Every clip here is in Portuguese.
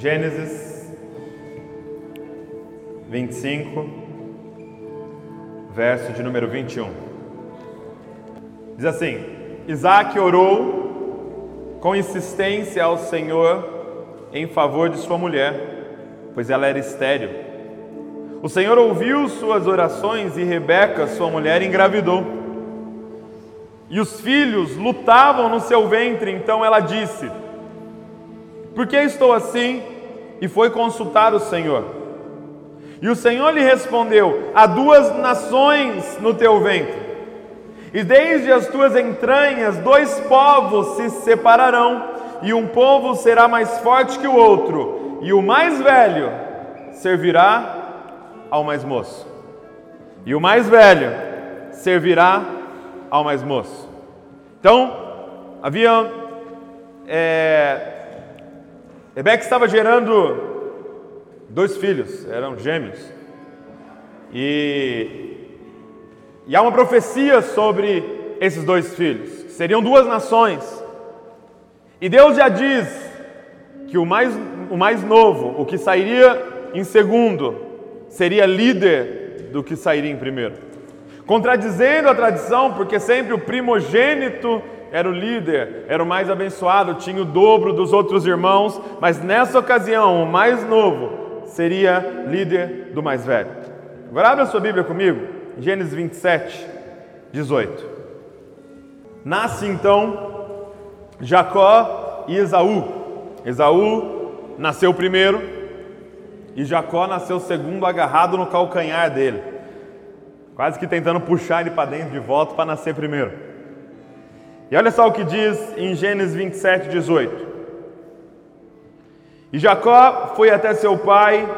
Gênesis 25, verso de número 21. Diz assim: Isaac orou com insistência ao Senhor em favor de sua mulher, pois ela era estéril. O Senhor ouviu suas orações e Rebeca, sua mulher, engravidou. E os filhos lutavam no seu ventre, então ela disse: Por que estou assim? E foi consultar o Senhor. E o Senhor lhe respondeu: Há duas nações no teu ventre, e desde as tuas entranhas dois povos se separarão, e um povo será mais forte que o outro, e o mais velho servirá ao mais moço, e o mais velho servirá ao mais moço. Então, havia. É, Rebeca estava gerando dois filhos, eram gêmeos. E, e há uma profecia sobre esses dois filhos, que seriam duas nações. E Deus já diz que o mais, o mais novo, o que sairia em segundo, seria líder do que sairia em primeiro. Contradizendo a tradição, porque sempre o primogênito era o líder, era o mais abençoado, tinha o dobro dos outros irmãos, mas nessa ocasião, o mais novo seria líder do mais velho. Agora abra sua Bíblia comigo, Gênesis 27, 18. Nasce então Jacó e Esaú. Esaú nasceu primeiro e Jacó nasceu segundo, agarrado no calcanhar dele, quase que tentando puxar ele para dentro de volta para nascer primeiro. E olha só o que diz em Gênesis 27, 18. E Jacó foi até seu pai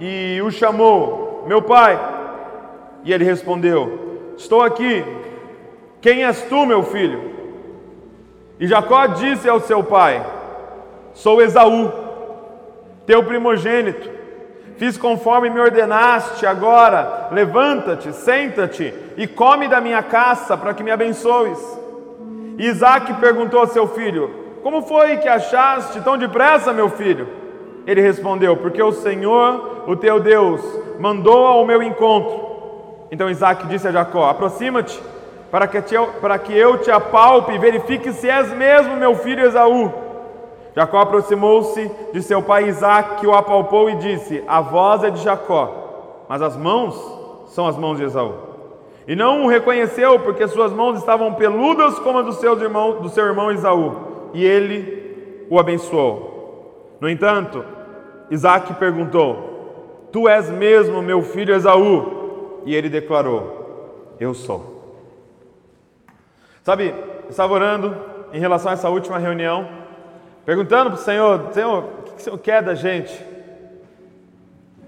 e o chamou: Meu pai. E ele respondeu: Estou aqui. Quem és tu, meu filho? E Jacó disse ao seu pai: Sou Esaú, teu primogênito. Fiz conforme me ordenaste, agora levanta-te, senta-te e come da minha caça para que me abençoes. Isaac perguntou ao seu filho: como foi que achaste tão depressa, meu filho? Ele respondeu: Porque o Senhor, o teu Deus, mandou ao meu encontro. Então Isaac disse a Jacó: Aproxima-te, para, que para que eu te apalpe e verifique se és mesmo meu filho Esaú. Jacó aproximou-se de seu pai Isaac, que o apalpou e disse: A voz é de Jacó, mas as mãos são as mãos de Esaú. E não o reconheceu, porque suas mãos estavam peludas como as do seu irmão, do seu irmão Esaú e ele o abençoou. No entanto, Isaac perguntou: Tu és mesmo meu filho Esaú? E ele declarou: Eu sou. Sabe, estava orando em relação a essa última reunião, perguntando para o Senhor: Senhor, o que o Senhor quer da gente?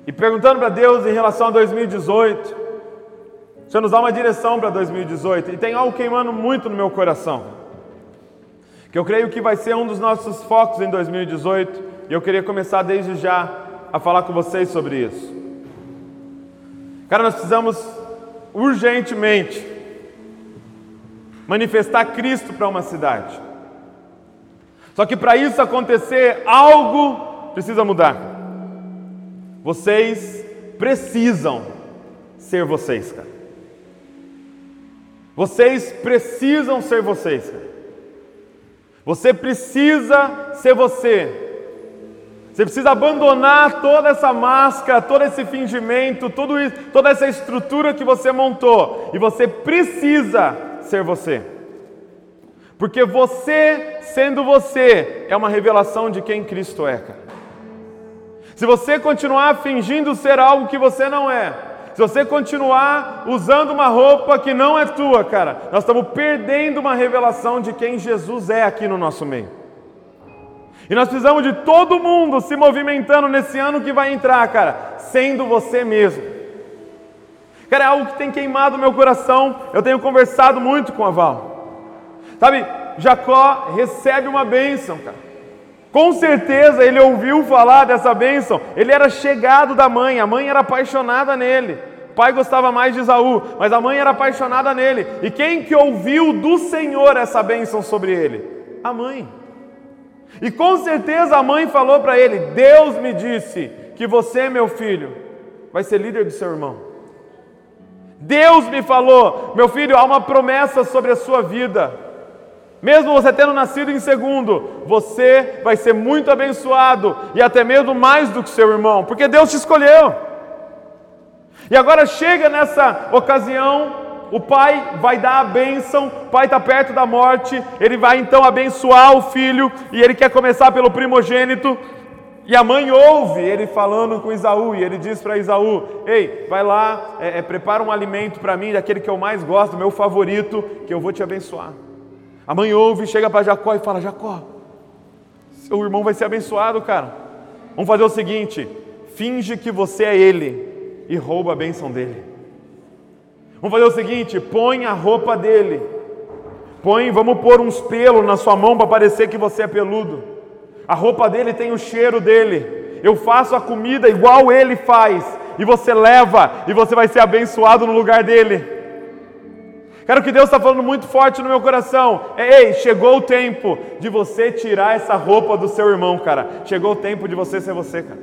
E perguntando para Deus em relação a 2018. Senhor nos dá uma direção para 2018 e tem algo queimando muito no meu coração que eu creio que vai ser um dos nossos focos em 2018, e eu queria começar desde já a falar com vocês sobre isso. Cara, nós precisamos urgentemente manifestar Cristo para uma cidade. Só que para isso acontecer, algo precisa mudar. Vocês precisam ser vocês, cara. Vocês precisam ser vocês. Você precisa ser você. Você precisa abandonar toda essa máscara, todo esse fingimento, tudo isso, toda essa estrutura que você montou. E você precisa ser você. Porque você, sendo você, é uma revelação de quem Cristo é, cara. Se você continuar fingindo ser algo que você não é, se você continuar usando uma roupa que não é tua, cara, nós estamos perdendo uma revelação de quem Jesus é aqui no nosso meio. E nós precisamos de todo mundo se movimentando nesse ano que vai entrar, cara, sendo você mesmo. Cara, é algo que tem queimado meu coração. Eu tenho conversado muito com a Val. Sabe, Jacó recebe uma bênção, cara. Com certeza ele ouviu falar dessa bênção. Ele era chegado da mãe, a mãe era apaixonada nele. O pai gostava mais de Isaú, mas a mãe era apaixonada nele. E quem que ouviu do Senhor essa bênção sobre ele? A mãe. E com certeza a mãe falou para ele: Deus me disse que você, meu filho, vai ser líder do seu irmão. Deus me falou, meu filho, há uma promessa sobre a sua vida. Mesmo você tendo nascido em segundo, você vai ser muito abençoado e até mesmo mais do que seu irmão, porque Deus te escolheu. E agora chega nessa ocasião, o pai vai dar a bênção, o pai está perto da morte, ele vai então abençoar o filho, e ele quer começar pelo primogênito, e a mãe ouve ele falando com Isaú, e ele diz para Isaú: Ei, vai lá, é, é, prepara um alimento para mim, daquele que eu mais gosto, meu favorito, que eu vou te abençoar. A mãe ouve, chega para Jacó e fala: Jacó, seu irmão vai ser abençoado, cara. Vamos fazer o seguinte: finge que você é ele e rouba a bênção dele. Vamos fazer o seguinte: põe a roupa dele, põe, vamos pôr uns pelos na sua mão para parecer que você é peludo. A roupa dele tem o cheiro dele. Eu faço a comida igual ele faz, e você leva, e você vai ser abençoado no lugar dele. Cara, o que Deus está falando muito forte no meu coração é: ei, chegou o tempo de você tirar essa roupa do seu irmão, cara. Chegou o tempo de você ser você, cara.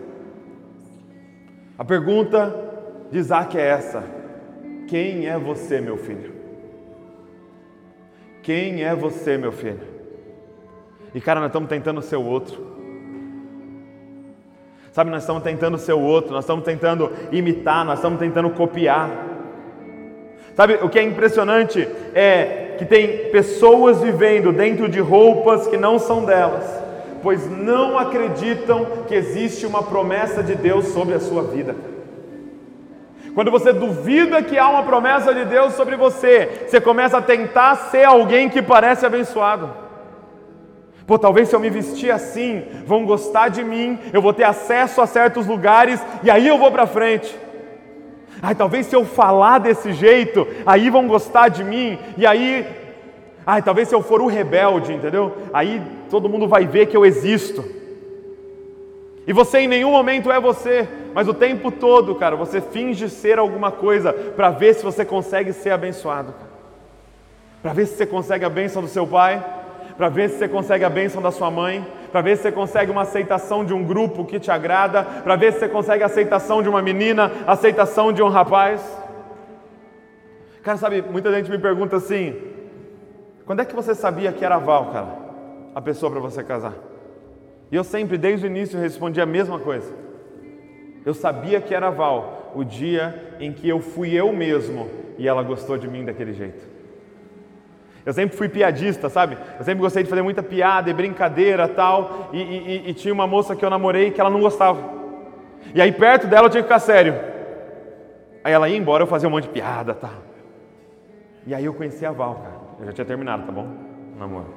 A pergunta de Isaac é essa: Quem é você, meu filho? Quem é você, meu filho? E cara, nós estamos tentando ser o outro. Sabe, nós estamos tentando ser o outro, nós estamos tentando imitar, nós estamos tentando copiar. Sabe, o que é impressionante é que tem pessoas vivendo dentro de roupas que não são delas, pois não acreditam que existe uma promessa de Deus sobre a sua vida. Quando você duvida que há uma promessa de Deus sobre você, você começa a tentar ser alguém que parece abençoado. Pô, talvez se eu me vestir assim, vão gostar de mim, eu vou ter acesso a certos lugares e aí eu vou para frente. Ai, talvez se eu falar desse jeito, aí vão gostar de mim, e aí, ai, talvez se eu for o rebelde, entendeu? Aí todo mundo vai ver que eu existo. E você em nenhum momento é você, mas o tempo todo, cara, você finge ser alguma coisa para ver se você consegue ser abençoado. Para ver se você consegue a bênção do seu pai, para ver se você consegue a bênção da sua mãe, para ver se você consegue uma aceitação de um grupo que te agrada, para ver se você consegue a aceitação de uma menina, a aceitação de um rapaz. Cara, sabe, muita gente me pergunta assim: quando é que você sabia que era Val, cara, a pessoa para você casar? E eu sempre, desde o início, respondi a mesma coisa. Eu sabia que era Val o dia em que eu fui eu mesmo e ela gostou de mim daquele jeito. Eu sempre fui piadista, sabe? Eu sempre gostei de fazer muita piada e brincadeira tal. E, e, e, tinha uma moça que eu namorei que ela não gostava. E aí perto dela eu tinha que ficar sério. Aí ela ia embora, eu fazia um monte de piada tal. E aí eu conheci a Val, cara. Eu já tinha terminado, tá bom? Namoro.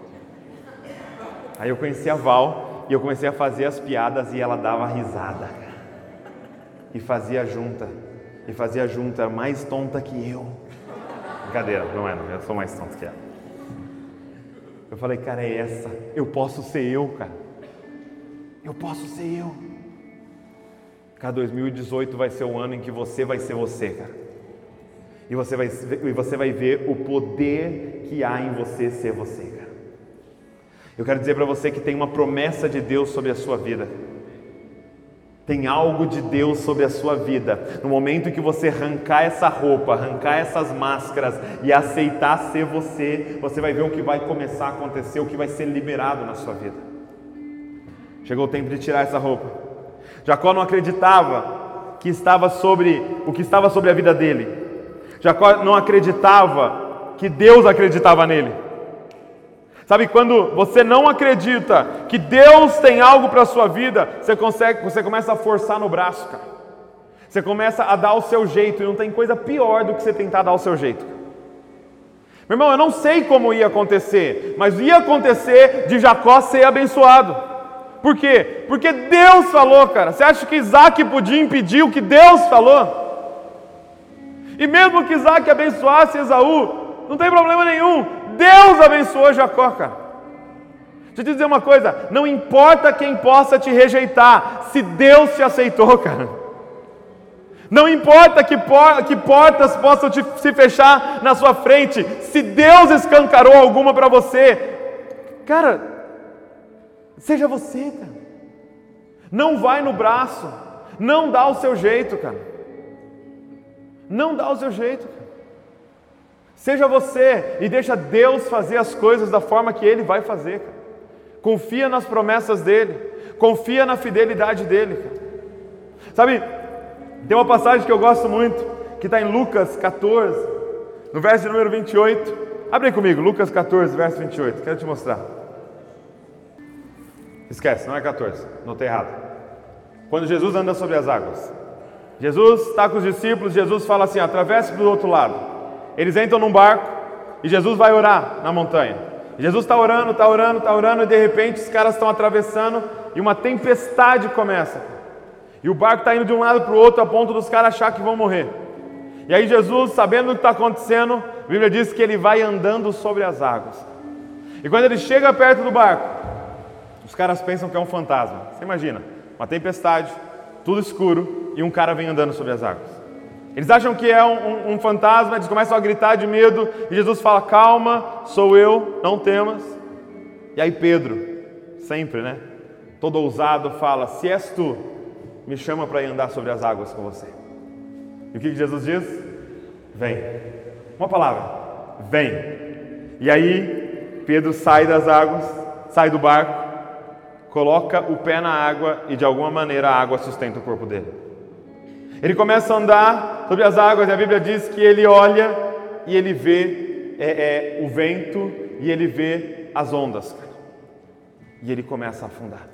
Aí eu conheci a Val e eu comecei a fazer as piadas e ela dava risada. E fazia junta. E fazia junta, mais tonta que eu. Brincadeira, não é, não. Eu sou mais tonto que ela. Eu falei, cara, é essa. Eu posso ser eu, cara. Eu posso ser eu. Cara, 2018 vai ser o ano em que você vai ser você, cara. E você vai, e você vai ver o poder que há em você ser você, cara. Eu quero dizer para você que tem uma promessa de Deus sobre a sua vida. Tem algo de Deus sobre a sua vida. No momento que você arrancar essa roupa, arrancar essas máscaras e aceitar ser você, você vai ver o que vai começar a acontecer, o que vai ser liberado na sua vida. Chegou o tempo de tirar essa roupa. Jacó não acreditava que estava sobre o que estava sobre a vida dele. Jacó não acreditava que Deus acreditava nele. Sabe, quando você não acredita que Deus tem algo para a sua vida, você, consegue, você começa a forçar no braço, cara. Você começa a dar o seu jeito, e não tem coisa pior do que você tentar dar o seu jeito. Meu irmão, eu não sei como ia acontecer, mas ia acontecer de Jacó ser abençoado. Por quê? Porque Deus falou, cara. Você acha que Isaac podia impedir o que Deus falou? E mesmo que Isaac abençoasse Esaú, não tem problema nenhum. Deus abençoou Jacó, cara. Deixa eu te dizer uma coisa: não importa quem possa te rejeitar, se Deus te aceitou, cara. Não importa que, por, que portas possam te, se fechar na sua frente, se Deus escancarou alguma para você, cara, Seja você, cara. Não vai no braço. Não dá o seu jeito, cara. Não dá o seu jeito, cara. Seja você e deixa Deus fazer as coisas da forma que Ele vai fazer, cara. Confia nas promessas dEle. Confia na fidelidade dEle, cara. Sabe, tem uma passagem que eu gosto muito, que está em Lucas 14, no verso número 28. Abre aí comigo, Lucas 14, verso 28. Quero te mostrar. Esquece, não é 14, notei errado. Quando Jesus anda sobre as águas. Jesus está com os discípulos, Jesus fala assim: atravesse para o outro lado. Eles entram num barco e Jesus vai orar na montanha. Jesus está orando, está orando, está orando, e de repente os caras estão atravessando e uma tempestade começa. E o barco está indo de um lado para o outro a ponto dos caras achar que vão morrer. E aí Jesus, sabendo o que está acontecendo, a Bíblia diz que ele vai andando sobre as águas. E quando ele chega perto do barco, os caras pensam que é um fantasma. Você imagina, uma tempestade, tudo escuro e um cara vem andando sobre as águas. Eles acham que é um, um, um fantasma, eles começam a gritar de medo e Jesus fala: Calma, sou eu, não temas. E aí Pedro, sempre, né? Todo ousado, fala: Se és tu, me chama para ir andar sobre as águas com você. E o que Jesus diz? Vem. Uma palavra. Vem. E aí, Pedro sai das águas, sai do barco, coloca o pé na água e de alguma maneira a água sustenta o corpo dele. Ele começa a andar sobre as águas e a Bíblia diz que ele olha e ele vê é, é, o vento e ele vê as ondas. E ele começa a afundar.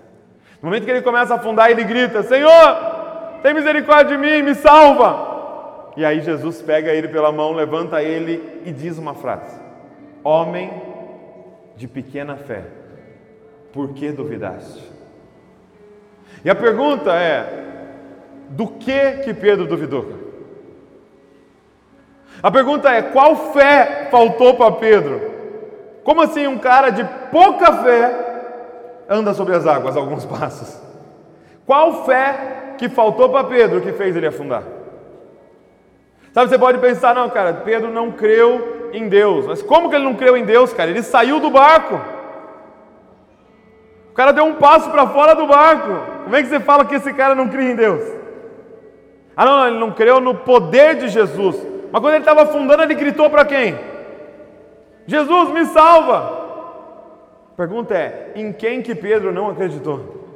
No momento que ele começa a afundar, ele grita: Senhor, tem misericórdia de mim, me salva. E aí Jesus pega ele pela mão, levanta ele e diz uma frase: Homem de pequena fé, por que duvidaste? E a pergunta é: do que que Pedro duvidou? A pergunta é: qual fé faltou para Pedro? Como assim um cara de pouca fé anda sobre as águas alguns passos? Qual fé que faltou para Pedro que fez ele afundar? Sabe, você pode pensar, não, cara, Pedro não creu em Deus. Mas como que ele não creu em Deus, cara? Ele saiu do barco. O cara deu um passo para fora do barco. Como é que você fala que esse cara não cria em Deus? Ah, não, ele não creu no poder de Jesus. Mas quando ele estava afundando, ele gritou para quem? Jesus, me salva! Pergunta é: em quem que Pedro não acreditou?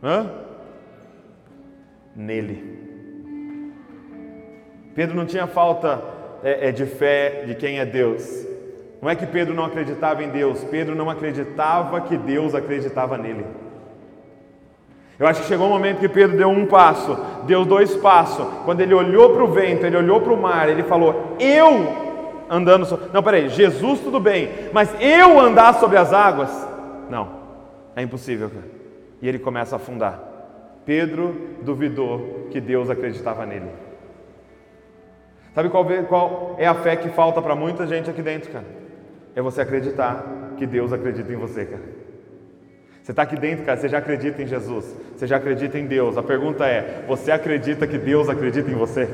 Hã? Nele. Pedro não tinha falta é, é, de fé de quem é Deus. Não é que Pedro não acreditava em Deus, Pedro não acreditava que Deus acreditava nele. Eu acho que chegou um momento que Pedro deu um passo, deu dois passos. Quando ele olhou para o vento, ele olhou para o mar, ele falou: Eu andando sobre. Não, peraí, Jesus tudo bem, mas eu andar sobre as águas? Não, é impossível. E ele começa a afundar. Pedro duvidou que Deus acreditava nele. Sabe qual, qual é a fé que falta para muita gente aqui dentro, cara? É você acreditar que Deus acredita em você, cara. Você está aqui dentro, cara, você já acredita em Jesus, você já acredita em Deus. A pergunta é: você acredita que Deus acredita em você?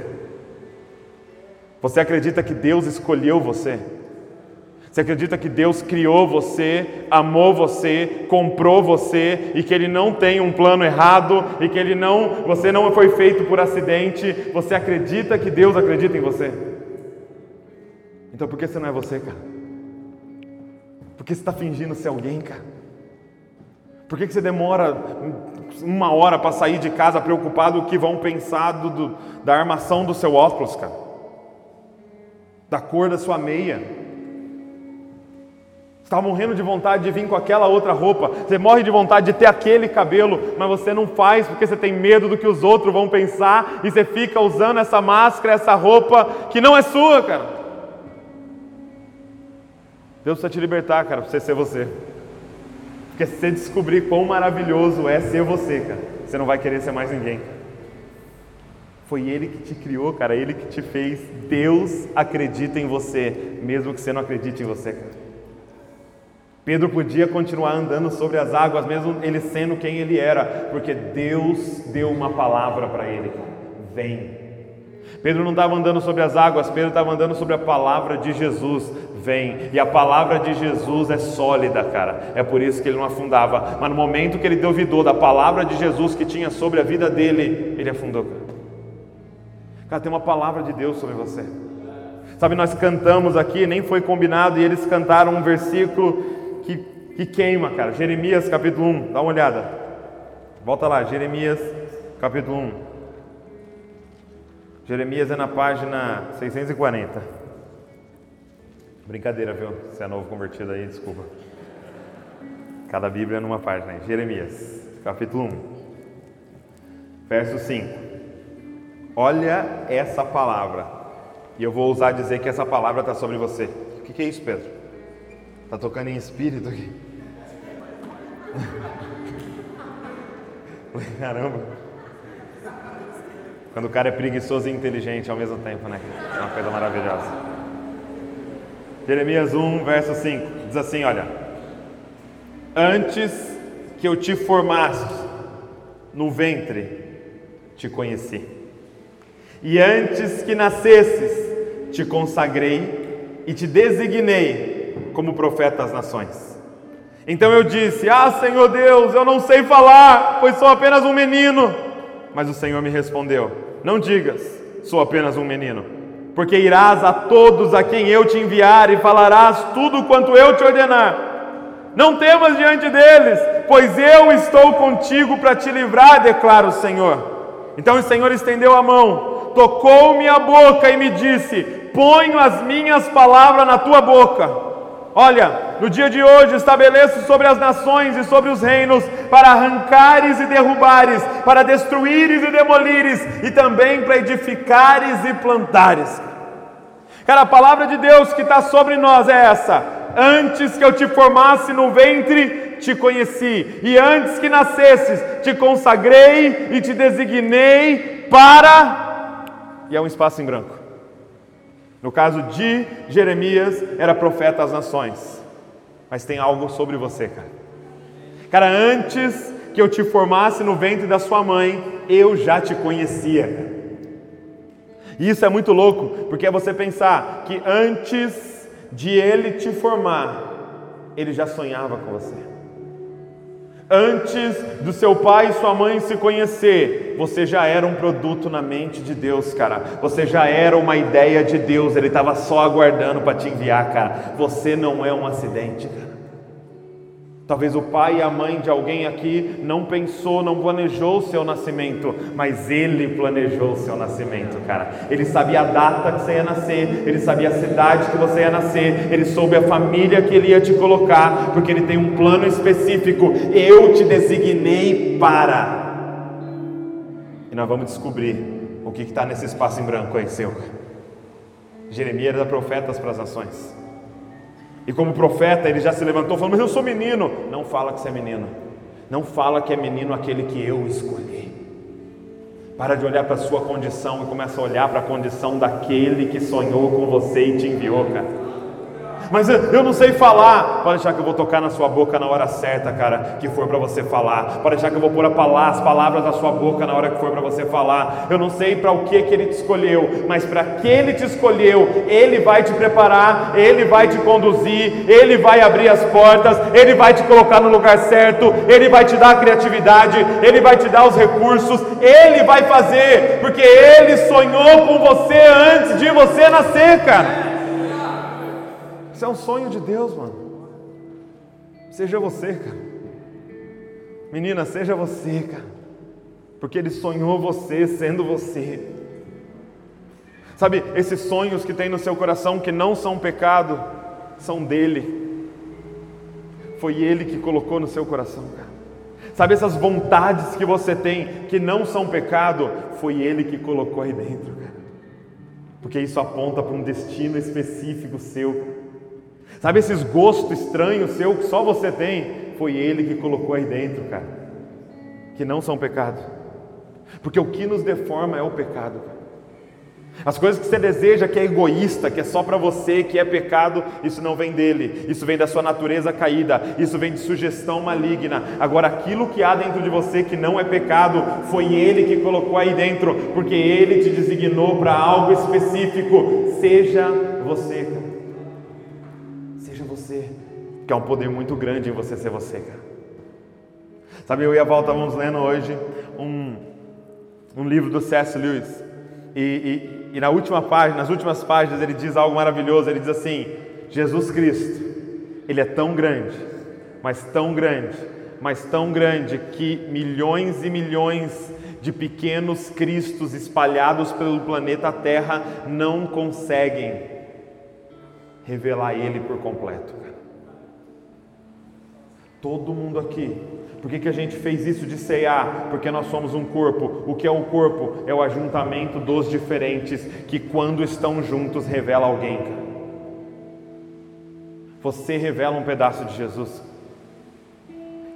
Você acredita que Deus escolheu você? Você acredita que Deus criou você, amou você, comprou você e que Ele não tem um plano errado e que Ele não, você não foi feito por acidente? Você acredita que Deus acredita em você? Então por que você não é você, cara? Por que você está fingindo ser alguém, cara? Por que, você demora uma hora para sair de casa preocupado o que vão pensar do, do, da armação do seu óculos, cara? Da cor da sua meia? está morrendo de vontade de vir com aquela outra roupa, você morre de vontade de ter aquele cabelo, mas você não faz porque você tem medo do que os outros vão pensar e você fica usando essa máscara, essa roupa que não é sua, cara. Deus precisa te libertar, cara, para você ser você. Porque se você descobrir quão maravilhoso é ser você, cara, você não vai querer ser mais ninguém. Foi Ele que te criou, cara, Ele que te fez. Deus acredita em você, mesmo que você não acredite em você, cara. Pedro podia continuar andando sobre as águas, mesmo ele sendo quem ele era, porque Deus deu uma palavra para ele: vem. Pedro não estava andando sobre as águas, Pedro estava andando sobre a palavra de Jesus. Vem, e a palavra de Jesus é sólida, cara. É por isso que ele não afundava. Mas no momento que ele duvidou da palavra de Jesus que tinha sobre a vida dele, ele afundou. Cara, tem uma palavra de Deus sobre você. Sabe, nós cantamos aqui, nem foi combinado, e eles cantaram um versículo que, que queima, cara. Jeremias capítulo 1, dá uma olhada. Volta lá, Jeremias capítulo 1. Jeremias é na página 640. Brincadeira, viu? Você é novo convertido aí, desculpa. Cada Bíblia é numa página. Jeremias, capítulo 1, verso 5. Olha essa palavra. E eu vou usar dizer que essa palavra está sobre você. O que, que é isso, Pedro? Está tocando em espírito aqui. Caramba. Quando o cara é preguiçoso e inteligente ao mesmo tempo, né? É uma coisa maravilhosa. Jeremias 1, verso 5, diz assim: Olha, antes que eu te formasse no ventre, te conheci, e antes que nascesses, te consagrei e te designei como profeta às nações. Então eu disse: Ah, Senhor Deus, eu não sei falar, pois sou apenas um menino. Mas o Senhor me respondeu: Não digas, sou apenas um menino, porque irás a todos a quem eu te enviar e falarás tudo quanto eu te ordenar. Não temas diante deles, pois eu estou contigo para te livrar, declara o Senhor. Então o Senhor estendeu a mão, tocou-me a boca e me disse: Ponho as minhas palavras na tua boca. Olha, no dia de hoje estabeleço sobre as nações e sobre os reinos, para arrancares e derrubares, para destruíres e demolires, e também para edificares e plantares. Cara, a palavra de Deus que está sobre nós é essa: Antes que eu te formasse no ventre, te conheci, e antes que nascesses, te consagrei e te designei para. E é um espaço em branco. No caso de Jeremias, era profeta às nações. Mas tem algo sobre você, cara. Cara, antes que eu te formasse no ventre da sua mãe, eu já te conhecia. E isso é muito louco, porque é você pensar que antes de ele te formar, ele já sonhava com você. Antes do seu pai e sua mãe se conhecer, você já era um produto na mente de Deus, cara. Você já era uma ideia de Deus. Ele estava só aguardando para te enviar, cara. Você não é um acidente, cara. Talvez o pai e a mãe de alguém aqui não pensou, não planejou o seu nascimento, mas ele planejou o seu nascimento, cara. Ele sabia a data que você ia nascer, ele sabia a cidade que você ia nascer, ele soube a família que ele ia te colocar, porque ele tem um plano específico. Eu te designei para. E nós vamos descobrir o que está nesse espaço em branco aí seu. Jeremias era profetas para as nações. E como profeta, ele já se levantou falando: Mas eu sou menino. Não fala que você é menino. Não fala que é menino aquele que eu escolhi. Para de olhar para a sua condição e começa a olhar para a condição daquele que sonhou com você e te enviou, cara mas eu não sei falar. Pode deixar que eu vou tocar na sua boca na hora certa, cara, que for para você falar. Pode deixar que eu vou pôr as palavras na sua boca na hora que for para você falar. Eu não sei para o que, que Ele te escolheu, mas para que Ele te escolheu, Ele vai te preparar, Ele vai te conduzir, Ele vai abrir as portas, Ele vai te colocar no lugar certo, Ele vai te dar a criatividade, Ele vai te dar os recursos, Ele vai fazer, porque Ele sonhou com você antes de você nascer, cara. Isso é um sonho de Deus, mano. Seja você, cara. Menina, seja você, cara. Porque Ele sonhou você sendo você. Sabe, esses sonhos que tem no seu coração que não são pecado, são dele. Foi Ele que colocou no seu coração, cara. Sabe, essas vontades que você tem que não são pecado, foi Ele que colocou aí dentro, cara. Porque isso aponta para um destino específico seu. Sabe esses gostos estranhos seu que só você tem? Foi Ele que colocou aí dentro, cara. Que não são pecado. Porque o que nos deforma é o pecado. As coisas que você deseja que é egoísta, que é só para você, que é pecado, isso não vem dele, isso vem da sua natureza caída, isso vem de sugestão maligna. Agora, aquilo que há dentro de você que não é pecado, foi ele que colocou aí dentro, porque ele te designou para algo específico. Seja você, cara. Que é um poder muito grande em você ser você, cara. Sabe, eu e a Val estávamos lendo hoje um, um livro do C.S. Lewis. E, e, e na última página, nas últimas páginas, ele diz algo maravilhoso. Ele diz assim: Jesus Cristo, ele é tão grande, mas tão grande, mas tão grande que milhões e milhões de pequenos cristos espalhados pelo planeta Terra não conseguem revelar ele por completo. Todo mundo aqui por que, que a gente fez isso de ceiar? Porque nós somos um corpo. O que é o corpo? É o ajuntamento dos diferentes que, quando estão juntos, revela alguém. Você revela um pedaço de Jesus.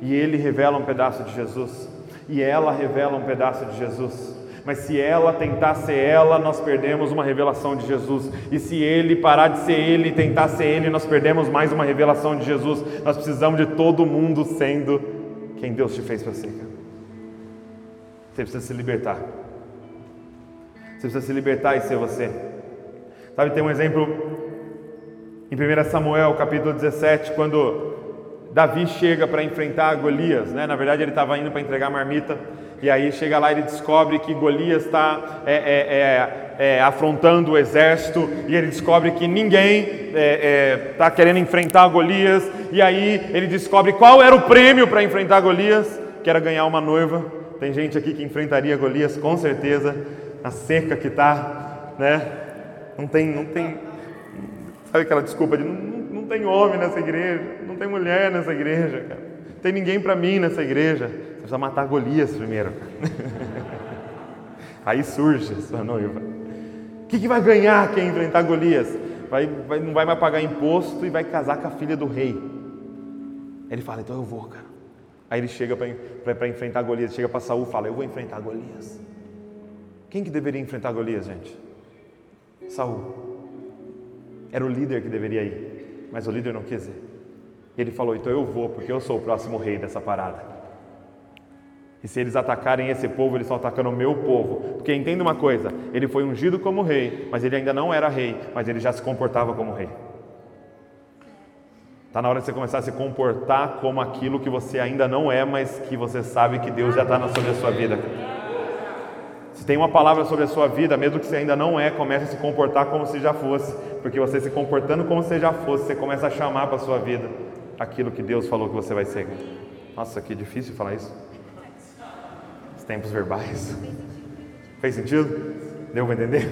E ele revela um pedaço de Jesus. E ela revela um pedaço de Jesus. Mas se ela tentar ser ela, nós perdemos uma revelação de Jesus. E se ele parar de ser ele e tentar ser ele, nós perdemos mais uma revelação de Jesus. Nós precisamos de todo mundo sendo quem Deus te fez para ser. Você precisa se libertar. Você precisa se libertar e ser você. Sabe, tem um exemplo em 1 Samuel, capítulo 17, quando Davi chega para enfrentar Golias, né? Na verdade, ele estava indo para entregar a marmita, e aí chega lá e ele descobre que Golias está é, é, é, é, afrontando o exército, e ele descobre que ninguém está é, é, querendo enfrentar Golias, e aí ele descobre qual era o prêmio para enfrentar Golias, que era ganhar uma noiva. Tem gente aqui que enfrentaria Golias com certeza, na seca que está, né? Não tem, não tem, sabe aquela desculpa de não, não tem homem nessa igreja, não tem mulher nessa igreja, cara. Não tem ninguém para mim nessa igreja. Precisa matar Golias primeiro. Aí surge sua noiva. O que, que vai ganhar quem enfrentar Golias? Vai, vai, não vai mais pagar imposto e vai casar com a filha do rei. Ele fala, então eu vou, cara. Aí ele chega para enfrentar Golias, chega para Saul e fala, eu vou enfrentar Golias. Quem que deveria enfrentar Golias, gente? Saul. Era o líder que deveria ir, mas o líder não quis ir. E ele falou, então eu vou, porque eu sou o próximo rei dessa parada. E se eles atacarem esse povo, eles estão atacando o meu povo. Porque entenda uma coisa: ele foi ungido como rei, mas ele ainda não era rei, mas ele já se comportava como rei. Está na hora de você começar a se comportar como aquilo que você ainda não é, mas que você sabe que Deus já está sobre a sua vida. Se tem uma palavra sobre a sua vida, mesmo que você ainda não é, comece a se comportar como se já fosse. Porque você se comportando como se já fosse, você começa a chamar para a sua vida aquilo que Deus falou que você vai ser. Nossa, que difícil falar isso. Os tempos verbais. Fez sentido? Deu para entender?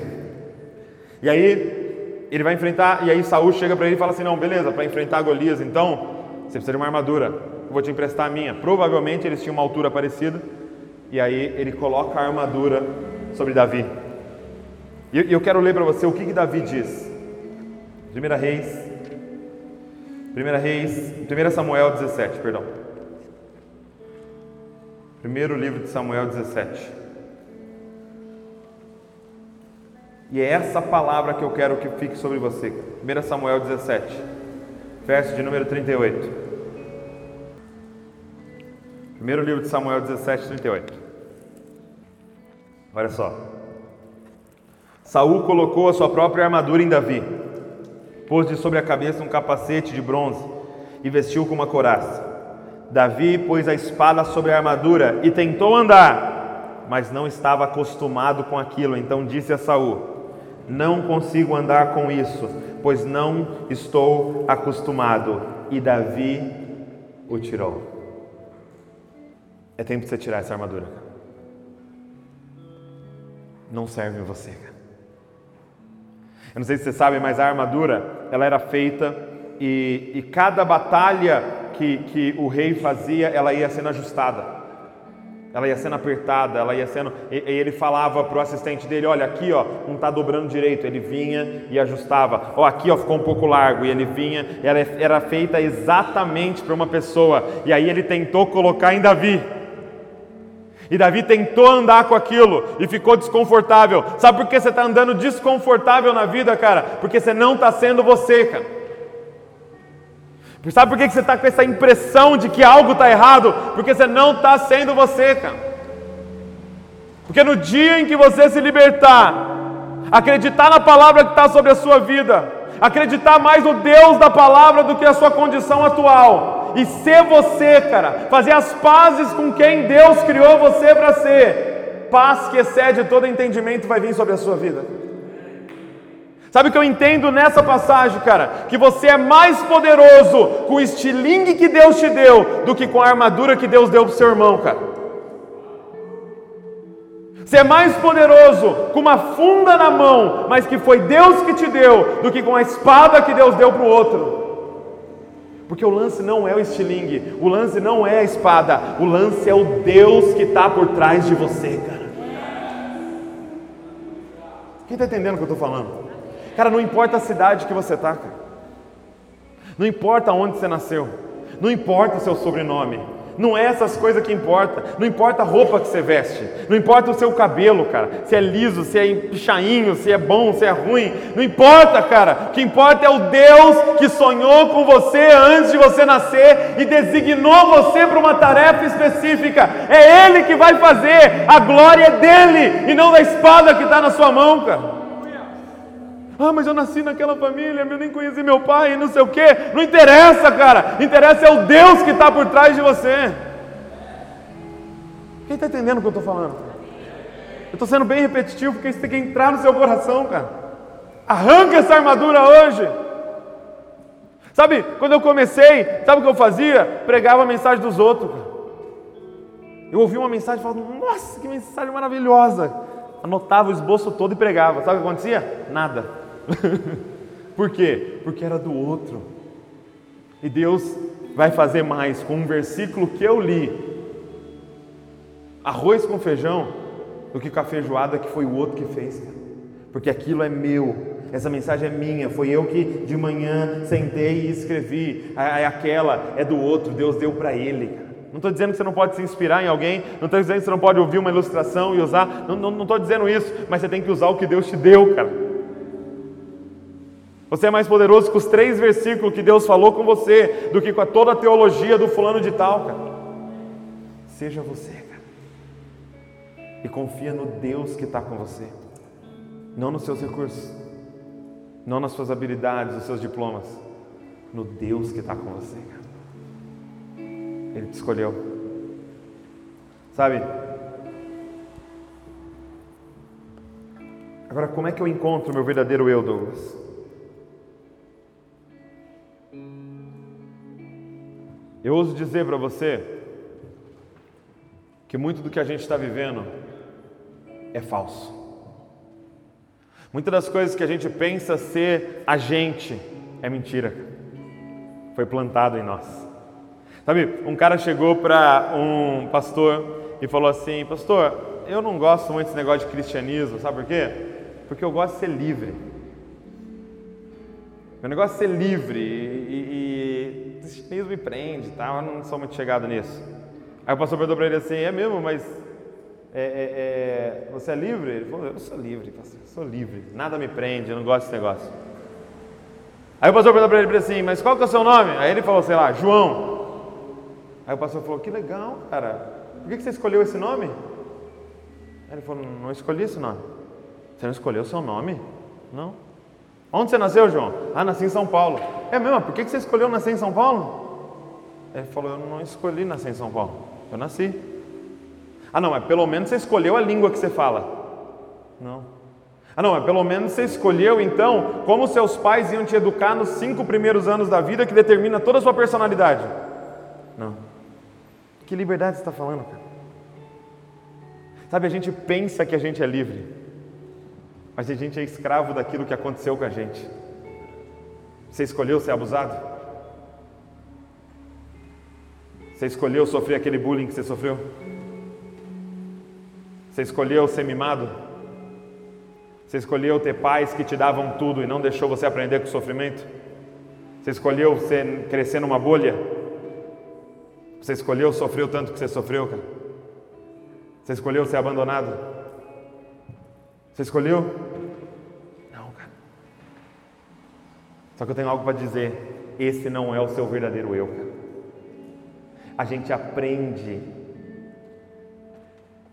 E aí, ele vai enfrentar, e aí Saul chega para ele e fala assim: Não, beleza, para enfrentar Golias, então você precisa de uma armadura, eu vou te emprestar a minha. Provavelmente eles tinham uma altura parecida, e aí ele coloca a armadura sobre Davi. E eu quero ler para você o que, que Davi diz. 1 Reis, 1 Reis, 1 Samuel 17, perdão. Primeiro livro de Samuel 17. E é essa palavra que eu quero que fique sobre você. 1 Samuel 17, verso de número 38. Primeiro livro de Samuel 17, 38. Olha só. Saul colocou a sua própria armadura em Davi, pôs-lhe sobre a cabeça um capacete de bronze e vestiu com uma couraça. Davi pôs a espada sobre a armadura e tentou andar, mas não estava acostumado com aquilo. Então disse a Saul: não consigo andar com isso, pois não estou acostumado. E Davi o tirou. É tempo de você tirar essa armadura. Não serve você. Eu não sei se você sabe, mas a armadura ela era feita e, e cada batalha que, que o rei fazia, ela ia sendo ajustada ela ia sendo apertada, ela ia sendo. E, e ele falava para o assistente dele: olha, aqui ó, não está dobrando direito. Ele vinha e ajustava. Ó, aqui ó, ficou um pouco largo. E ele vinha, ela era feita exatamente para uma pessoa. E aí ele tentou colocar em Davi. E Davi tentou andar com aquilo e ficou desconfortável. Sabe por que você está andando desconfortável na vida, cara? Porque você não está sendo você, cara. Sabe por que você está com essa impressão de que algo está errado? Porque você não está sendo você, cara. Porque no dia em que você se libertar, acreditar na palavra que está sobre a sua vida, acreditar mais no Deus da palavra do que a sua condição atual, e ser você, cara, fazer as pazes com quem Deus criou você para ser, paz que excede todo entendimento vai vir sobre a sua vida. Sabe o que eu entendo nessa passagem, cara? Que você é mais poderoso com o estilingue que Deus te deu do que com a armadura que Deus deu para o seu irmão, cara. Você é mais poderoso com uma funda na mão, mas que foi Deus que te deu, do que com a espada que Deus deu para o outro. Porque o lance não é o estilingue, o lance não é a espada, o lance é o Deus que está por trás de você, cara. Quem está entendendo o que eu estou falando? Cara, não importa a cidade que você está, cara. Não importa onde você nasceu, não importa o seu sobrenome, não é essas coisas que importa. Não importa a roupa que você veste. Não importa o seu cabelo, cara. Se é liso, se é pichainho, se é bom, se é ruim. Não importa, cara. O que importa é o Deus que sonhou com você antes de você nascer e designou você para uma tarefa específica. É Ele que vai fazer. A glória é dele e não da espada que está na sua mão, cara. Ah, mas eu nasci naquela família, eu nem conheci meu pai, não sei o quê. Não interessa, cara. Interessa é o Deus que está por trás de você. Quem está entendendo o que eu estou falando? Eu estou sendo bem repetitivo porque isso tem que entrar no seu coração, cara. Arranca essa armadura hoje. Sabe, quando eu comecei, sabe o que eu fazia? Pregava a mensagem dos outros. Eu ouvia uma mensagem e falava, nossa, que mensagem maravilhosa. Anotava o esboço todo e pregava. Sabe o que acontecia? Nada. Por quê? Porque era do outro. E Deus vai fazer mais com um versículo que eu li. Arroz com feijão do que com a feijoada que foi o outro que fez. Porque aquilo é meu. Essa mensagem é minha, foi eu que de manhã sentei e escrevi. Aquela é do outro, Deus deu para ele. Não estou dizendo que você não pode se inspirar em alguém, não estou dizendo que você não pode ouvir uma ilustração e usar, não estou dizendo isso, mas você tem que usar o que Deus te deu, cara. Você é mais poderoso com os três versículos que Deus falou com você do que com a toda a teologia do fulano de tal, cara. Seja você, cara. E confia no Deus que está com você, não nos seus recursos, não nas suas habilidades, nos seus diplomas, no Deus que está com você, cara. Ele te escolheu. Sabe? Agora, como é que eu encontro o meu verdadeiro eu, Douglas? Eu ouso dizer para você que muito do que a gente está vivendo é falso. Muitas das coisas que a gente pensa ser a gente é mentira. Foi plantado em nós. Sabe, um cara chegou para um pastor e falou assim: Pastor, eu não gosto muito desse negócio de cristianismo, sabe por quê? Porque eu gosto de ser livre. Meu negócio é ser livre e, e cristianismo me prende, tá? eu não sou muito chegado nisso. Aí o pastor perguntou para ele assim, é mesmo, mas é, é, é, você é livre? Ele falou, eu sou livre, pastor, eu sou livre, nada me prende, eu não gosto desse negócio. Aí o pastor perguntou para ele assim, mas qual que é o seu nome? Aí ele falou, sei lá, João. Aí o pastor falou, que legal, cara, por que você escolheu esse nome? Aí ele falou, não escolhi esse nome. Você não escolheu o seu nome? Não. Onde você nasceu, João? Ah, nasci em São Paulo. É mesmo? Por que você escolheu nascer em São Paulo? Ele falou: Eu não escolhi nascer em São Paulo. Eu nasci. Ah, não, mas pelo menos você escolheu a língua que você fala. Não. Ah, não, mas pelo menos você escolheu então como seus pais iam te educar nos cinco primeiros anos da vida que determina toda a sua personalidade. Não. Que liberdade você está falando, cara? Sabe, a gente pensa que a gente é livre mas a gente é escravo daquilo que aconteceu com a gente. Você escolheu ser abusado? Você escolheu sofrer aquele bullying que você sofreu? Você escolheu ser mimado? Você escolheu ter pais que te davam tudo e não deixou você aprender com o sofrimento? Você escolheu ser, crescer numa bolha? Você escolheu sofrer o tanto que você sofreu, cara? Você escolheu ser abandonado? Você escolheu? Não, cara. Só que eu tenho algo para dizer. Esse não é o seu verdadeiro eu, cara. A gente aprende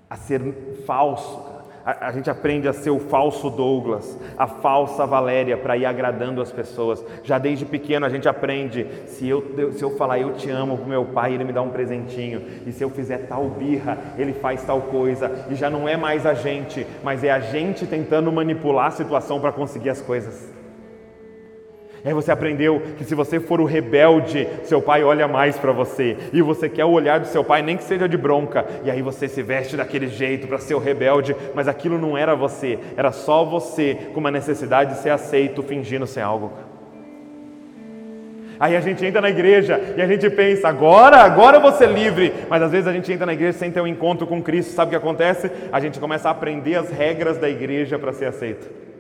a ser falso, a, gente aprende a ser o falso Douglas, a falsa Valéria para ir agradando as pessoas. Já desde pequeno a gente aprende: se eu, se eu falar eu te amo para meu pai, ele me dá um presentinho, e se eu fizer tal birra, ele faz tal coisa, e já não é mais a gente, mas é a gente tentando manipular a situação para conseguir as coisas. E aí você aprendeu que se você for o rebelde, seu pai olha mais para você. E você quer o olhar do seu pai, nem que seja de bronca. E aí você se veste daquele jeito para ser o rebelde, mas aquilo não era você, era só você com uma necessidade de ser aceito, fingindo ser algo. Aí a gente entra na igreja e a gente pensa, agora, agora eu vou ser livre. Mas às vezes a gente entra na igreja sem ter um encontro com Cristo. Sabe o que acontece? A gente começa a aprender as regras da igreja para ser aceito.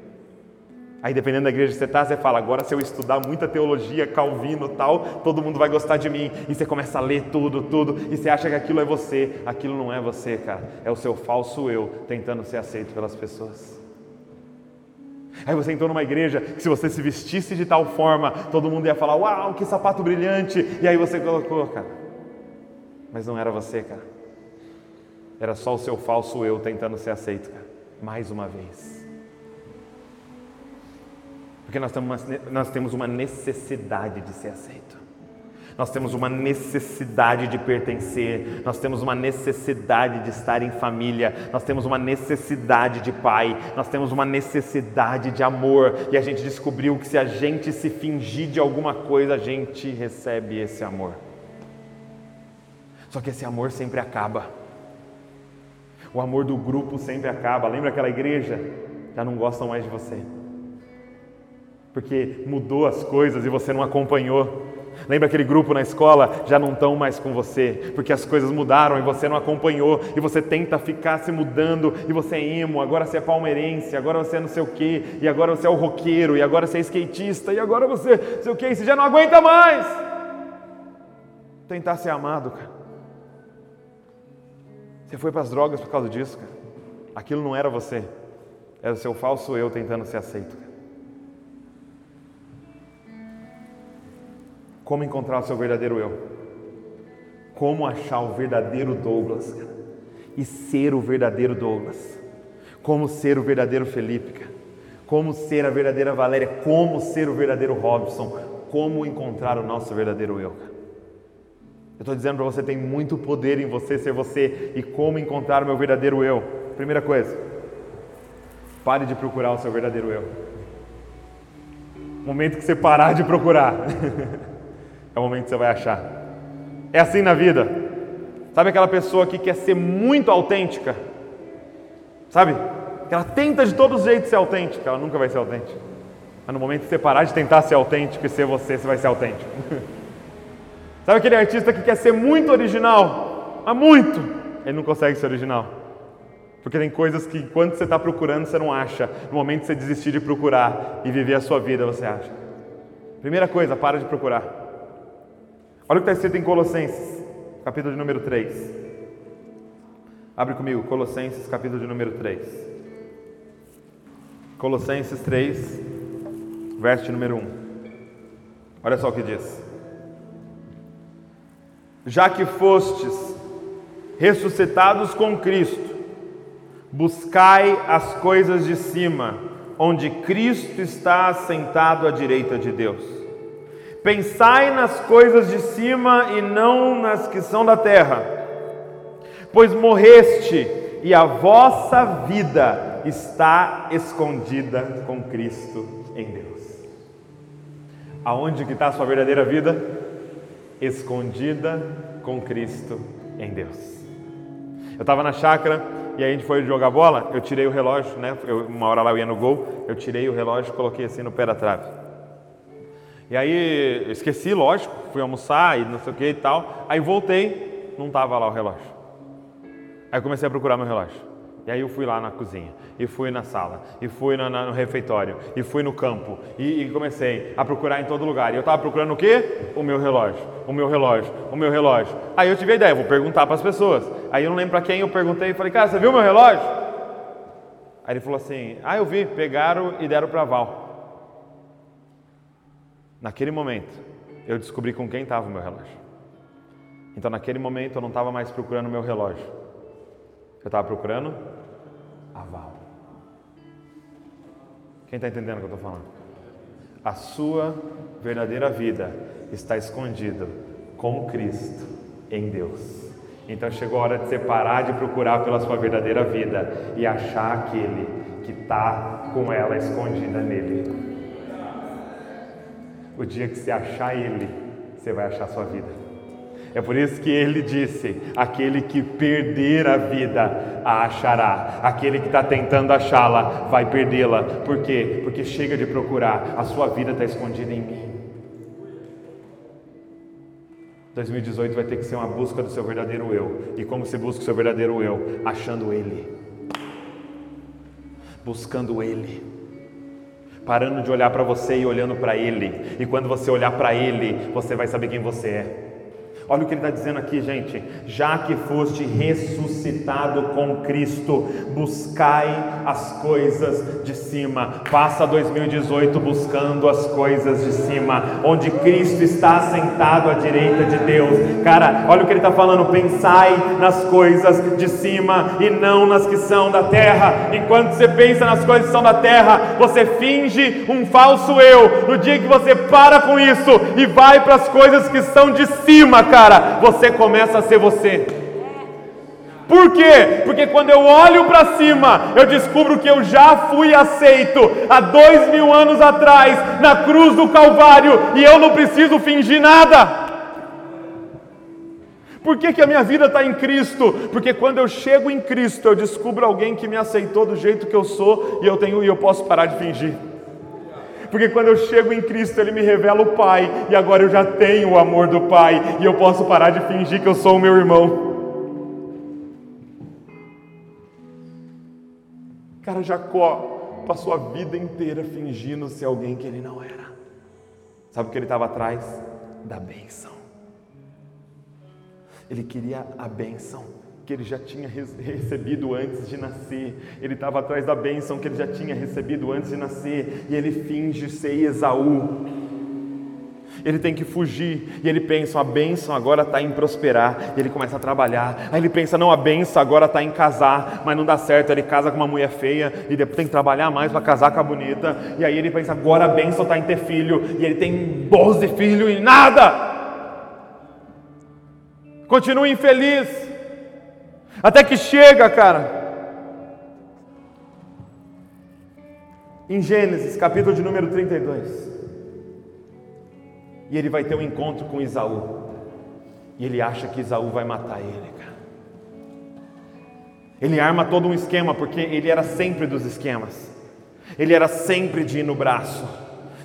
Aí, dependendo da igreja que você está, você fala: agora, se eu estudar muita teologia, Calvino tal, todo mundo vai gostar de mim. E você começa a ler tudo, tudo, e você acha que aquilo é você. Aquilo não é você, cara. É o seu falso eu tentando ser aceito pelas pessoas. Aí você entrou numa igreja que, se você se vestisse de tal forma, todo mundo ia falar: Uau, que sapato brilhante! E aí você colocou, cara. Mas não era você, cara. Era só o seu falso eu tentando ser aceito, cara. Mais uma vez. Porque nós temos, uma, nós temos uma necessidade de ser aceito. Nós temos uma necessidade de pertencer, nós temos uma necessidade de estar em família, nós temos uma necessidade de pai, nós temos uma necessidade de amor, e a gente descobriu que se a gente se fingir de alguma coisa, a gente recebe esse amor. Só que esse amor sempre acaba. O amor do grupo sempre acaba. Lembra aquela igreja? Já não gostam mais de você porque mudou as coisas e você não acompanhou. Lembra aquele grupo na escola? Já não estão mais com você, porque as coisas mudaram e você não acompanhou, e você tenta ficar se mudando, e você é emo, agora você é palmeirense, agora você é não sei o quê, e agora você é o roqueiro, e agora você é skatista, e agora você sei o quê, você já não aguenta mais. Tentar ser amado, cara. Você foi para as drogas por causa disso, cara. Aquilo não era você, era o seu falso eu tentando ser aceito. Cara. Como encontrar o seu verdadeiro eu? Como achar o verdadeiro Douglas cara? e ser o verdadeiro Douglas? Como ser o verdadeiro Felipe? Cara? Como ser a verdadeira Valéria? Como ser o verdadeiro Robson? Como encontrar o nosso verdadeiro eu? Cara? Eu estou dizendo para você, tem muito poder em você ser você e como encontrar o meu verdadeiro eu. Primeira coisa, pare de procurar o seu verdadeiro eu. Momento que você parar de procurar. é o momento que você vai achar. É assim na vida. Sabe aquela pessoa que quer ser muito autêntica? Sabe? Ela tenta de todos os jeitos ser autêntica, ela nunca vai ser autêntica. Mas no momento que você parar de tentar ser autêntico e ser você, você vai ser autêntico. Sabe aquele artista que quer ser muito original? Mas muito! Ele não consegue ser original. Porque tem coisas que enquanto você está procurando, você não acha. No momento que você desistir de procurar e viver a sua vida, você acha. Primeira coisa, para de procurar. Olha o que está escrito em Colossenses, capítulo de número 3. Abre comigo, Colossenses, capítulo de número 3. Colossenses 3, verso número 1. Olha só o que diz. Já que fostes ressuscitados com Cristo, buscai as coisas de cima, onde Cristo está assentado à direita de Deus. Pensai nas coisas de cima e não nas que são da terra, pois morreste e a vossa vida está escondida com Cristo em Deus. Aonde que está a sua verdadeira vida? Escondida com Cristo em Deus. Eu estava na chácara e aí a gente foi jogar bola, eu tirei o relógio, né? Eu, uma hora lá eu ia no gol, eu tirei o relógio e coloquei assim no pé da trave. E aí esqueci, lógico, fui almoçar e não sei o que e tal. Aí voltei, não estava lá o relógio. Aí comecei a procurar meu relógio. E aí eu fui lá na cozinha, e fui na sala, e fui no, no refeitório, e fui no campo, e, e, comecei a procurar em todo lugar. E eu estava procurando o quê? O meu relógio, o meu relógio, o meu relógio. Aí eu tive a ideia, vou perguntar para as pessoas. Aí eu não lembro para quem eu perguntei e falei, cara, você viu meu relógio? Aí ele falou assim, ah, eu vi, pegaram e deram para Val. Naquele momento, eu descobri com quem estava o meu relógio. Então, naquele momento, eu não estava mais procurando o meu relógio. Eu estava procurando a Val. Quem está entendendo o que eu estou falando? A sua verdadeira vida está escondida com Cristo em Deus. Então chegou a hora de você parar de procurar pela sua verdadeira vida e achar aquele que está com ela escondida nele. O dia que você achar ele, você vai achar sua vida. É por isso que ele disse: aquele que perder a vida a achará, aquele que está tentando achá-la vai perdê-la. Por quê? Porque chega de procurar, a sua vida está escondida em mim. 2018 vai ter que ser uma busca do seu verdadeiro eu. E como você busca o seu verdadeiro eu? Achando Ele, buscando Ele, parando de olhar para você e olhando para Ele. E quando você olhar para Ele, você vai saber quem você é. Olha o que ele está dizendo aqui, gente. Já que foste ressuscitado com Cristo, buscai as coisas de cima. Passa 2018 buscando as coisas de cima, onde Cristo está sentado à direita de Deus. Cara, olha o que ele está falando. Pensai nas coisas de cima e não nas que são da terra. Enquanto você pensa nas coisas que são da terra, você finge um falso eu. No dia que você para com isso e vai para as coisas que são de cima, cara você começa a ser você. Por quê? Porque quando eu olho para cima, eu descubro que eu já fui aceito há dois mil anos atrás, na cruz do Calvário, e eu não preciso fingir nada. Por que, que a minha vida está em Cristo? Porque quando eu chego em Cristo, eu descubro alguém que me aceitou do jeito que eu sou e eu tenho e eu posso parar de fingir porque quando eu chego em Cristo, Ele me revela o Pai, e agora eu já tenho o amor do Pai, e eu posso parar de fingir que eu sou o meu irmão. Cara, Jacó passou a vida inteira fingindo ser alguém que ele não era. Sabe o que ele estava atrás? Da bênção. Ele queria a bênção que ele já tinha recebido antes de nascer. Ele estava atrás da bênção que ele já tinha recebido antes de nascer. E ele finge ser Esaú. Ele tem que fugir. E ele pensa: a bênção agora está em prosperar. E ele começa a trabalhar. Aí ele pensa: não, a bênção agora está em casar. Mas não dá certo. Ele casa com uma mulher feia. E depois tem que trabalhar mais para casar com a bonita. E aí ele pensa: agora a bênção está em ter filho. E ele tem 12 filhos e nada. Continua infeliz. Até que chega, cara. Em Gênesis, capítulo de número 32. E ele vai ter um encontro com Isaú. E ele acha que Isaú vai matar ele, cara. Ele arma todo um esquema, porque ele era sempre dos esquemas. Ele era sempre de ir no braço.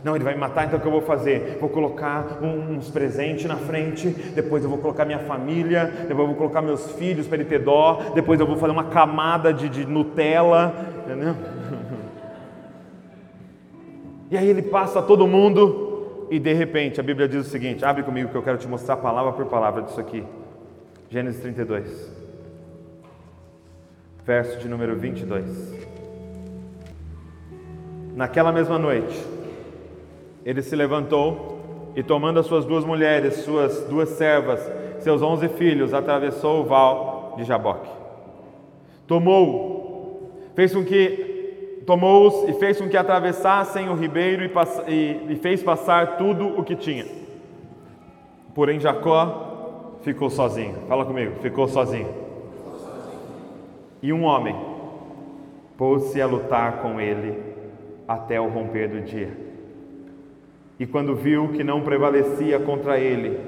Não, ele vai me matar, então o que eu vou fazer? Vou colocar uns presentes na frente, depois eu vou colocar minha família, depois eu vou colocar meus filhos para ele ter dó, depois eu vou fazer uma camada de, de Nutella, entendeu? E aí ele passa todo mundo e de repente a Bíblia diz o seguinte: abre comigo que eu quero te mostrar palavra por palavra disso aqui. Gênesis 32, verso de número 22. Naquela mesma noite, ele se levantou e, tomando as suas duas mulheres, suas duas servas, seus onze filhos, atravessou o val de Jaboque. Tomou, fez com que tomou-os e fez com que atravessassem o ribeiro e, e, e fez passar tudo o que tinha. Porém, Jacó ficou sozinho. Fala comigo, ficou sozinho. E um homem pôs-se a lutar com ele até o romper do dia. E quando viu que não prevalecia contra ele,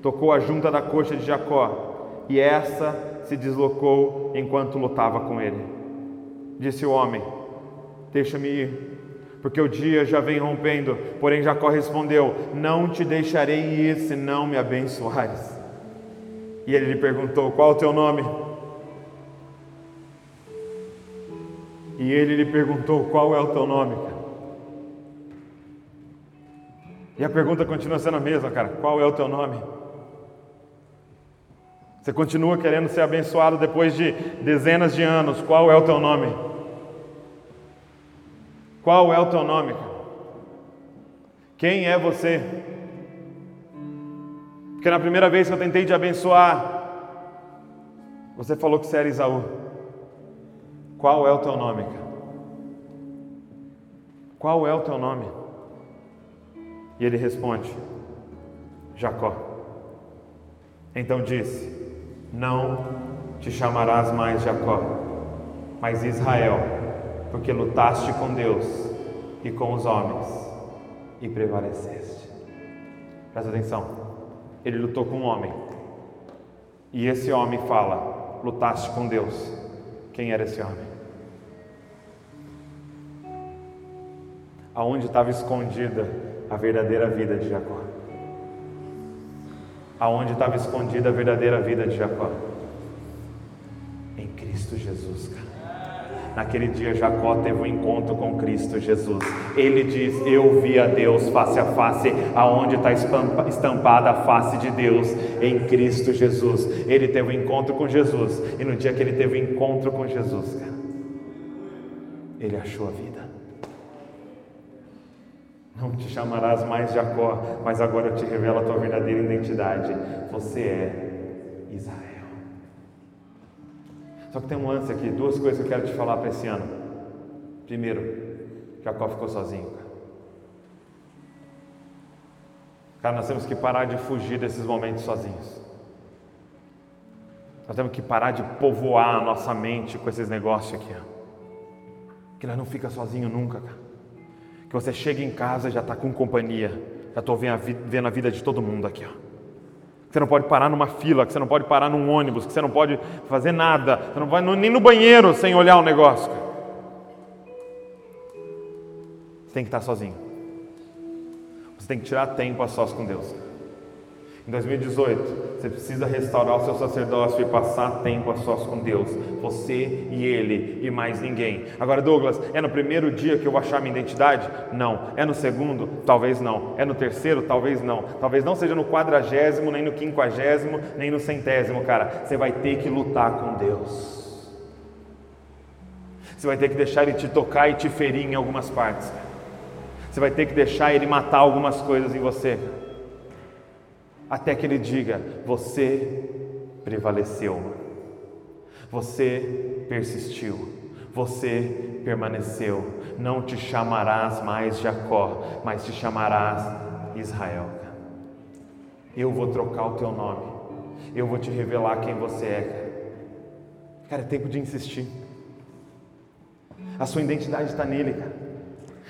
tocou a junta da coxa de Jacó, e essa se deslocou enquanto lutava com ele. Disse o homem: Deixa-me ir, porque o dia já vem rompendo. Porém, Jacó respondeu: Não te deixarei ir se não me abençoares. E ele lhe perguntou: Qual o teu nome? E ele lhe perguntou: Qual é o teu nome, cara? E a pergunta continua sendo a mesma, cara: Qual é o teu nome? Você continua querendo ser abençoado depois de dezenas de anos. Qual é o teu nome? Qual é o teu nome? Quem é você? Porque na primeira vez que eu tentei te abençoar, você falou que você era Isaú. Qual é o teu nome? Qual é o teu nome? E ele responde: Jacó. Então disse: Não te chamarás mais Jacó, mas Israel, porque lutaste com Deus e com os homens e prevaleceste. Presta atenção. Ele lutou com um homem. E esse homem fala: lutaste com Deus. Quem era esse homem? Aonde estava escondida a verdadeira vida de Jacó? Aonde estava escondida a verdadeira vida de Jacó? Em Cristo Jesus, cara. Naquele dia, Jacó teve um encontro com Cristo Jesus. Ele diz: Eu vi a Deus face a face, aonde está estampada a face de Deus em Cristo Jesus. Ele teve um encontro com Jesus, e no dia que ele teve um encontro com Jesus, cara, ele achou a vida. Não te chamarás mais Jacó, mas agora eu te revelo a tua verdadeira identidade. Você é Israel. Só que tem um lance aqui, duas coisas que eu quero te falar para esse ano. Primeiro, Jacó ficou sozinho. Cara. cara, nós temos que parar de fugir desses momentos sozinhos. Nós temos que parar de povoar a nossa mente com esses negócios aqui. Ó. Que nós não fica sozinho nunca, cara. Que você chega em casa e já está com companhia. Já estou vendo a vida de todo mundo aqui, ó que você não pode parar numa fila, que você não pode parar num ônibus, que você não pode fazer nada, você não vai nem no banheiro sem olhar o negócio. Você tem que estar sozinho. Você tem que tirar tempo a sós com Deus. Em 2018, você precisa restaurar o seu sacerdócio e passar tempo a sós com Deus. Você e Ele e mais ninguém. Agora, Douglas, é no primeiro dia que eu vou achar minha identidade? Não. É no segundo? Talvez não. É no terceiro? Talvez não. Talvez não seja no quadragésimo, nem no quinquagésimo, nem no centésimo, cara. Você vai ter que lutar com Deus. Você vai ter que deixar Ele te tocar e te ferir em algumas partes. Você vai ter que deixar Ele matar algumas coisas em você até que ele diga: Você prevaleceu, você persistiu, você permaneceu. Não te chamarás mais Jacó, mas te chamarás Israel. Eu vou trocar o teu nome, eu vou te revelar quem você é. Cara, é tempo de insistir. A sua identidade está nele, cara.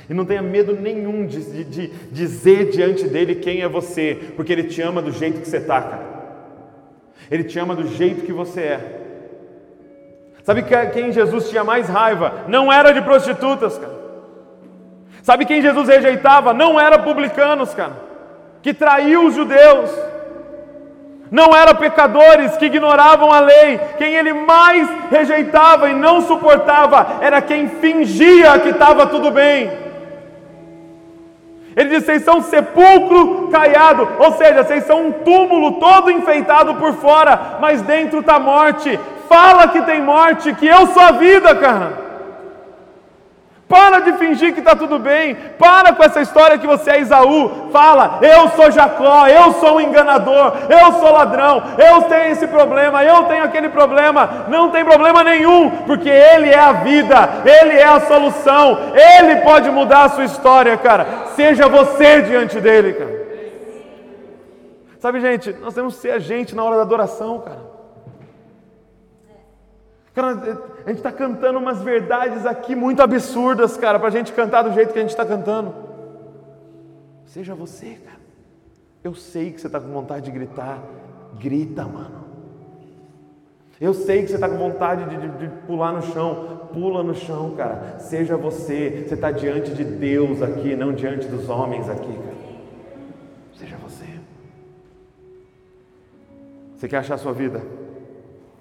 E não tenha medo nenhum de, de, de, dizer diante dele quem é você, porque ele te ama do jeito que você está, cara. Ele te ama do jeito que você é. Sabe quem Jesus tinha mais raiva? Não era de prostitutas, cara. Sabe quem Jesus rejeitava? Não era publicanos, cara, que traiu os judeus. Não era pecadores que ignoravam a lei. Quem ele mais rejeitava e não suportava era quem fingia que estava tudo bem. Ele diz: vocês são um sepulcro caiado, ou seja, vocês são um túmulo todo enfeitado por fora, mas dentro está morte. Fala que tem morte, que eu sou a vida, cara. Para de fingir que está tudo bem. Para com essa história que você é Isaú. Fala, eu sou Jacó, eu sou um enganador, eu sou ladrão, eu tenho esse problema, eu tenho aquele problema. Não tem problema nenhum, porque Ele é a vida, Ele é a solução, Ele pode mudar a sua história, cara. Seja você diante dele, cara. Sabe, gente, nós temos que ser a gente na hora da adoração, cara. Cara, a gente está cantando umas verdades aqui muito absurdas, cara, para a gente cantar do jeito que a gente está cantando. Seja você, cara. Eu sei que você está com vontade de gritar. Grita, mano. Eu sei que você está com vontade de, de, de, pular no chão. Pula no chão, cara. Seja você. Você está diante de Deus aqui, não diante dos homens aqui, cara. Seja você. Você quer achar a sua vida?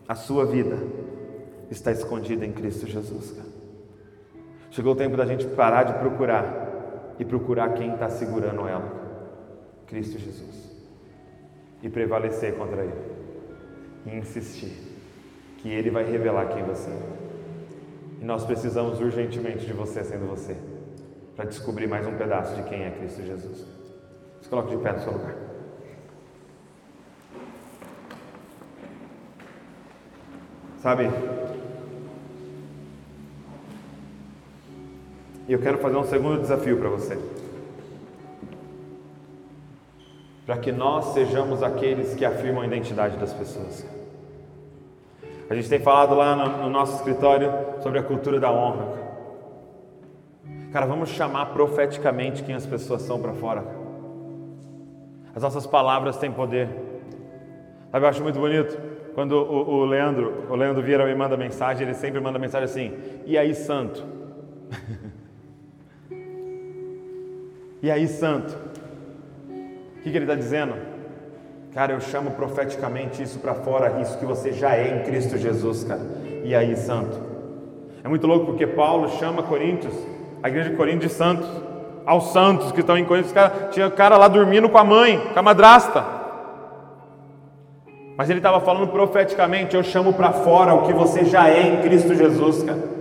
A sua vida está escondida em Cristo Jesus. Cara. Chegou o tempo da gente parar de procurar e procurar quem está segurando ela: Cristo Jesus. E prevalecer contra ele. E insistir que ele vai revelar quem você é. E nós precisamos urgentemente de você sendo você, para descobrir mais um pedaço de quem é Cristo Jesus. Se coloque de pé no seu lugar. Sabe? E eu quero fazer um segundo desafio para você. Para que nós sejamos aqueles que afirmam a identidade das pessoas. A gente tem falado lá no, no nosso escritório sobre a cultura da honra. Cara, vamos chamar profeticamente quem as pessoas são para fora. As nossas palavras têm poder. Sabe, eu acho muito bonito quando o, o Leandro, o Leandro Vieira me manda mensagem, ele sempre manda mensagem assim: "E aí, santo?" e aí, santo? O que, que ele está dizendo? Cara, eu chamo profeticamente isso para fora, isso que você já é em Cristo Jesus, cara. E aí, santo? É muito louco porque Paulo chama Coríntios, a igreja de Coríntios de santos, aos santos que estão em Coríntios. Cara, tinha cara lá dormindo com a mãe, com a madrasta. Mas ele estava falando profeticamente: eu chamo para fora o que você já é em Cristo Jesus, cara.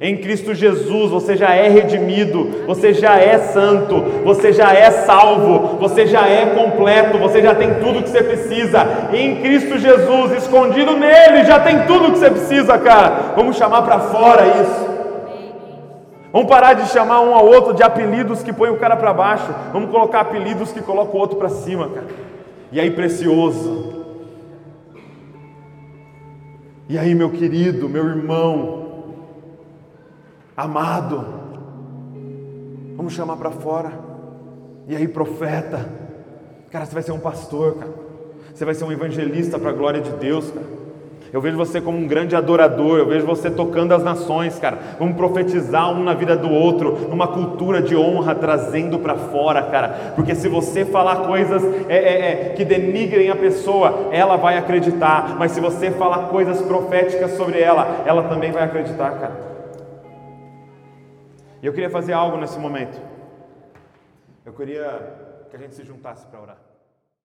Em Cristo Jesus você já é redimido, você já é santo, você já é salvo, você já é completo, você já tem tudo que você precisa. Em Cristo Jesus, escondido nele, já tem tudo que você precisa, cara. Vamos chamar para fora isso. Vamos parar de chamar um ao outro de apelidos que põem o cara para baixo. Vamos colocar apelidos que colocam o outro para cima, cara. E aí, precioso. E aí, meu querido, meu irmão, amado. Vamos chamar para fora. E aí, profeta, cara, você vai ser um pastor, cara. Você vai ser um evangelista para a glória de Deus, cara. Eu vejo você como um grande adorador, eu vejo você tocando as nações, cara. Vamos profetizar um na vida do outro, numa cultura de honra, trazendo para fora, cara. Porque se você falar coisas é, é, é, que denigrem a pessoa, ela vai acreditar. Mas se você falar coisas proféticas sobre ela, ela também vai acreditar, cara. E eu queria fazer algo nesse momento. Eu queria que a gente se juntasse para orar.